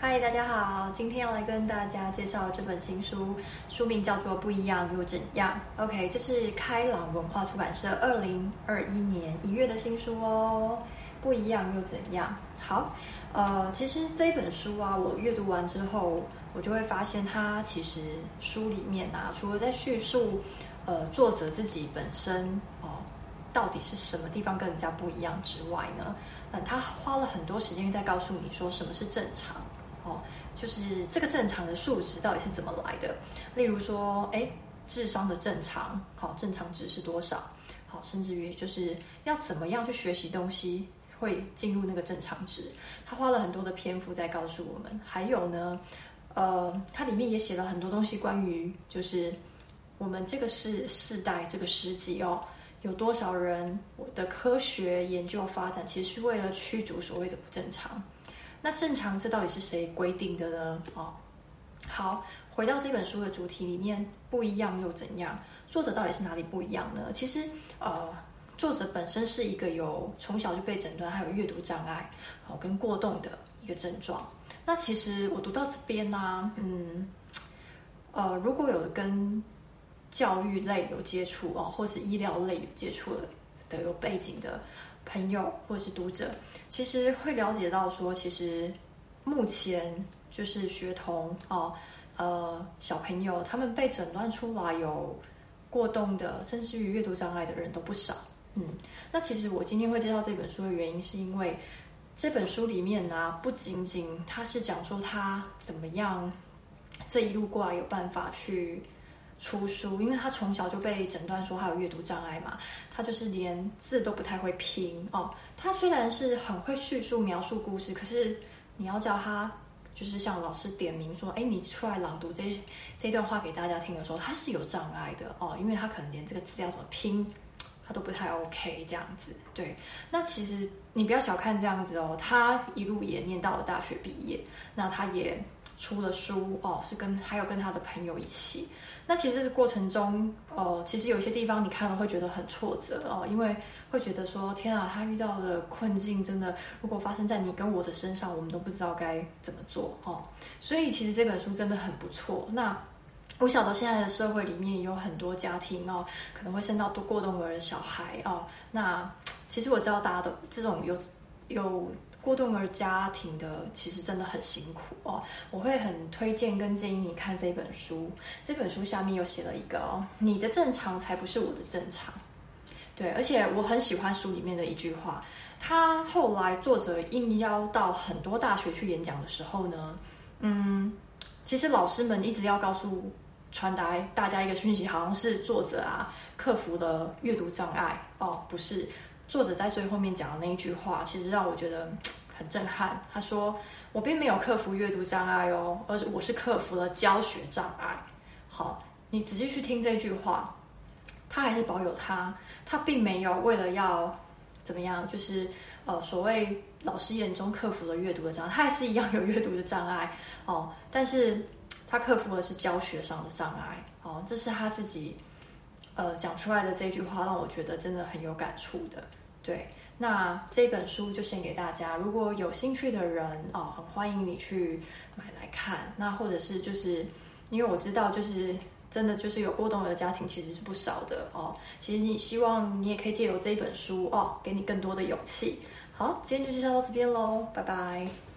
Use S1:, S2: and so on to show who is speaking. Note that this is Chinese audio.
S1: 嗨，大家好，今天要来跟大家介绍这本新书，书名叫做《不一样又怎样》。OK，这是开朗文化出版社二零二一年一月的新书哦。不一样又怎样？好，呃，其实这本书啊，我阅读完之后，我就会发现它其实书里面啊，除了在叙述，呃，作者自己本身哦，到底是什么地方跟人家不一样之外呢，嗯，他花了很多时间在告诉你说什么是正常。就是这个正常的数值到底是怎么来的？例如说，哎，智商的正常，好，正常值是多少？好，甚至于就是要怎么样去学习东西会进入那个正常值？他花了很多的篇幅在告诉我们。还有呢，呃，它里面也写了很多东西，关于就是我们这个世世代这个世纪哦，有多少人的科学研究发展其实是为了驱逐所谓的不正常。那正常这到底是谁规定的呢？哦，好，回到这本书的主题里面，不一样又怎样？作者到底是哪里不一样呢？其实，呃，作者本身是一个有从小就被诊断还有阅读障碍，哦，跟过动的一个症状。那其实我读到这边呢，嗯，呃，如果有跟教育类有接触哦，或是医疗类有接触的的有背景的。朋友或者是读者，其实会了解到说，其实目前就是学童哦，呃，小朋友他们被诊断出来有过动的，甚至于阅读障碍的人都不少。嗯，那其实我今天会介绍这本书的原因，是因为这本书里面呢、不仅仅他是讲说他怎么样这一路过来有办法去。出书，因为他从小就被诊断说他有阅读障碍嘛，他就是连字都不太会拼哦。他虽然是很会叙述描述故事，可是你要叫他就是像老师点名说，哎，你出来朗读这这段话给大家听的时候，他是有障碍的哦，因为他可能连这个字要怎么拼，他都不太 OK 这样子。对，那其实你不要小看这样子哦，他一路也念到了大学毕业，那他也出了书哦，是跟还有跟他的朋友一起。那其实这个过程中，哦，其实有些地方你看了会觉得很挫折哦，因为会觉得说，天啊，他遇到的困境真的，如果发生在你跟我的身上，我们都不知道该怎么做哦。所以其实这本书真的很不错。那我晓得现在的社会里面有很多家庭哦，可能会生到多过动儿的小孩哦。那其实我知道大家都这种有有。过动儿家庭的其实真的很辛苦哦，我会很推荐跟建议你看这本书。这本书下面有写了一个哦，你的正常才不是我的正常。对，而且我很喜欢书里面的一句话，他后来作者应邀到很多大学去演讲的时候呢，嗯，其实老师们一直要告诉、传达大家一个讯息，好像是作者啊克服了阅读障碍哦，不是。作者在最后面讲的那一句话，其实让我觉得很震撼。他说：“我并没有克服阅读障碍哦，而是我是克服了教学障碍。”好，你仔细去听这句话，他还是保有他，他并没有为了要怎么样，就是呃所谓老师眼中克服了阅读的障碍，他还是一样有阅读的障碍哦，但是他克服的是教学上的障碍哦，这是他自己。呃，讲出来的这句话让我觉得真的很有感触的。对，那这本书就献给大家，如果有兴趣的人哦，很欢迎你去买来看。那或者是就是，因为我知道，就是真的就是有过动的家庭其实是不少的哦。其实你希望你也可以借由这一本书哦，给你更多的勇气。好，今天就介绍到这边喽，拜拜。